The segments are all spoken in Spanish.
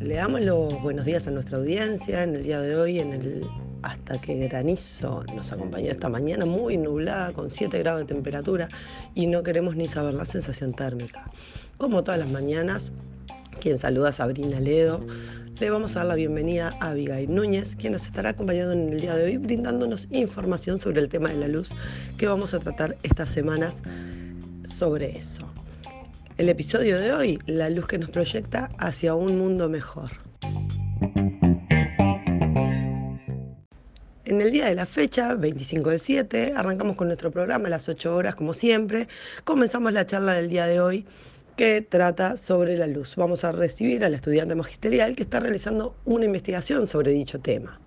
Le damos los buenos días a nuestra audiencia en el día de hoy, en el hasta que granizo nos acompañó esta mañana muy nublada con 7 grados de temperatura y no queremos ni saber la sensación térmica. Como todas las mañanas, quien saluda a Sabrina Ledo, le vamos a dar la bienvenida a Abigail Núñez, quien nos estará acompañando en el día de hoy brindándonos información sobre el tema de la luz que vamos a tratar estas semanas sobre eso. El episodio de hoy, la luz que nos proyecta hacia un mundo mejor. En el día de la fecha, 25 del 7, arrancamos con nuestro programa a las 8 horas, como siempre. Comenzamos la charla del día de hoy que trata sobre la luz. Vamos a recibir al estudiante magisterial que está realizando una investigación sobre dicho tema.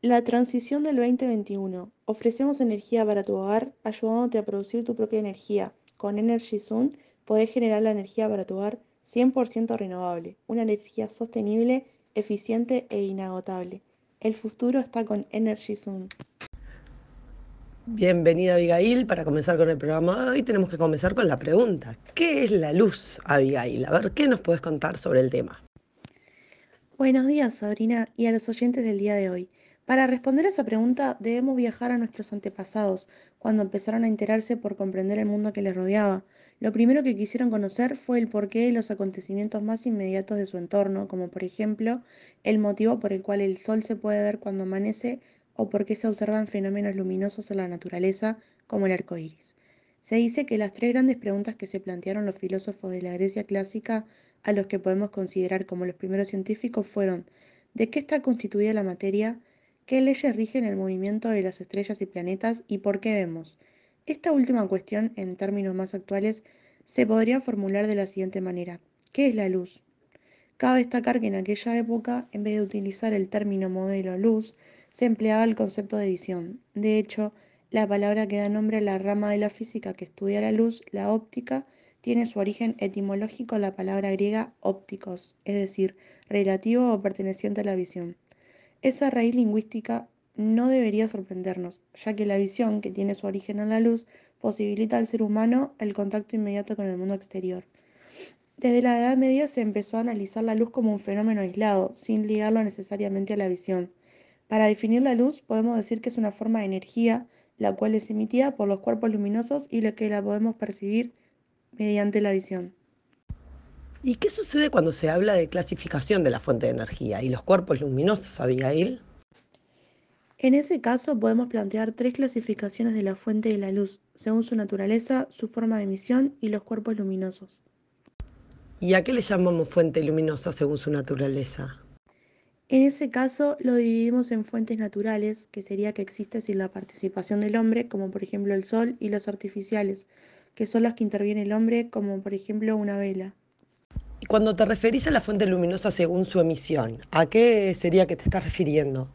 La transición del 2021. Ofrecemos energía para tu hogar, ayudándote a producir tu propia energía. Con Energy Zoom podés generar la energía para tu hogar 100% renovable, una energía sostenible, eficiente e inagotable. El futuro está con Energy Zoom. Bienvenida Abigail, para comenzar con el programa hoy tenemos que comenzar con la pregunta, ¿qué es la luz, Abigail? A ver, ¿qué nos puedes contar sobre el tema? Buenos días, Sabrina, y a los oyentes del día de hoy. Para responder a esa pregunta debemos viajar a nuestros antepasados, cuando empezaron a enterarse por comprender el mundo que les rodeaba. Lo primero que quisieron conocer fue el porqué de los acontecimientos más inmediatos de su entorno, como por ejemplo el motivo por el cual el sol se puede ver cuando amanece o por qué se observan fenómenos luminosos en la naturaleza, como el arco iris. Se dice que las tres grandes preguntas que se plantearon los filósofos de la Grecia clásica, a los que podemos considerar como los primeros científicos, fueron: ¿de qué está constituida la materia? ¿Qué leyes rigen el movimiento de las estrellas y planetas y por qué vemos? Esta última cuestión, en términos más actuales, se podría formular de la siguiente manera. ¿Qué es la luz? Cabe destacar que en aquella época, en vez de utilizar el término modelo luz, se empleaba el concepto de visión. De hecho, la palabra que da nombre a la rama de la física que estudia la luz, la óptica, tiene su origen etimológico en la palabra griega ópticos, es decir, relativo o perteneciente a la visión. Esa raíz lingüística no debería sorprendernos, ya que la visión, que tiene su origen en la luz, posibilita al ser humano el contacto inmediato con el mundo exterior. Desde la Edad Media se empezó a analizar la luz como un fenómeno aislado, sin ligarlo necesariamente a la visión. Para definir la luz podemos decir que es una forma de energía, la cual es emitida por los cuerpos luminosos y la que la podemos percibir mediante la visión. ¿Y qué sucede cuando se habla de clasificación de la fuente de energía y los cuerpos luminosos, Abigail? En ese caso podemos plantear tres clasificaciones de la fuente de la luz, según su naturaleza, su forma de emisión y los cuerpos luminosos. ¿Y a qué le llamamos fuente luminosa según su naturaleza? En ese caso lo dividimos en fuentes naturales, que sería que existe sin la participación del hombre, como por ejemplo el sol, y las artificiales, que son las que interviene el hombre, como por ejemplo una vela. Y cuando te referís a la fuente luminosa según su emisión, ¿a qué sería que te estás refiriendo?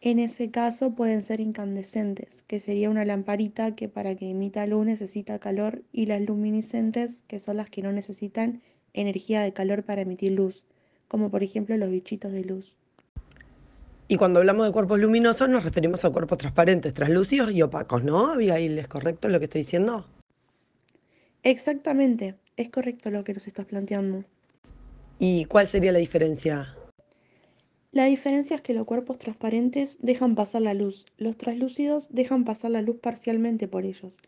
En ese caso pueden ser incandescentes, que sería una lamparita que para que emita luz necesita calor, y las luminiscentes, que son las que no necesitan energía de calor para emitir luz, como por ejemplo los bichitos de luz. Y cuando hablamos de cuerpos luminosos nos referimos a cuerpos transparentes, translúcidos y opacos, ¿no, Abigail? ¿Es correcto lo que estoy diciendo? Exactamente. Es correcto lo que nos estás planteando. ¿Y cuál sería la diferencia? La diferencia es que los cuerpos transparentes dejan pasar la luz, los translúcidos dejan pasar la luz parcialmente por ellos,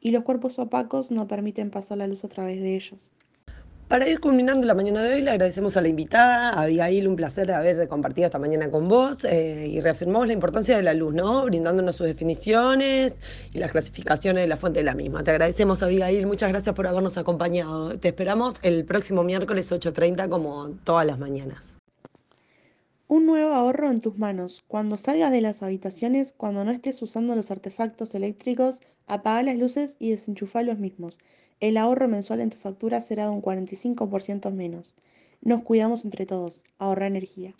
y los cuerpos opacos no permiten pasar la luz a través de ellos. Para ir culminando la mañana de hoy, le agradecemos a la invitada, a Abigail, un placer haber compartido esta mañana con vos eh, y reafirmamos la importancia de la luz, ¿no? Brindándonos sus definiciones y las clasificaciones de la fuente de la misma. Te agradecemos, Abigail, muchas gracias por habernos acompañado. Te esperamos el próximo miércoles 8.30 como todas las mañanas. Un nuevo ahorro en tus manos. Cuando salgas de las habitaciones, cuando no estés usando los artefactos eléctricos, apaga las luces y desenchufa los mismos. El ahorro mensual en tu factura será de un 45% menos. Nos cuidamos entre todos. Ahorra energía.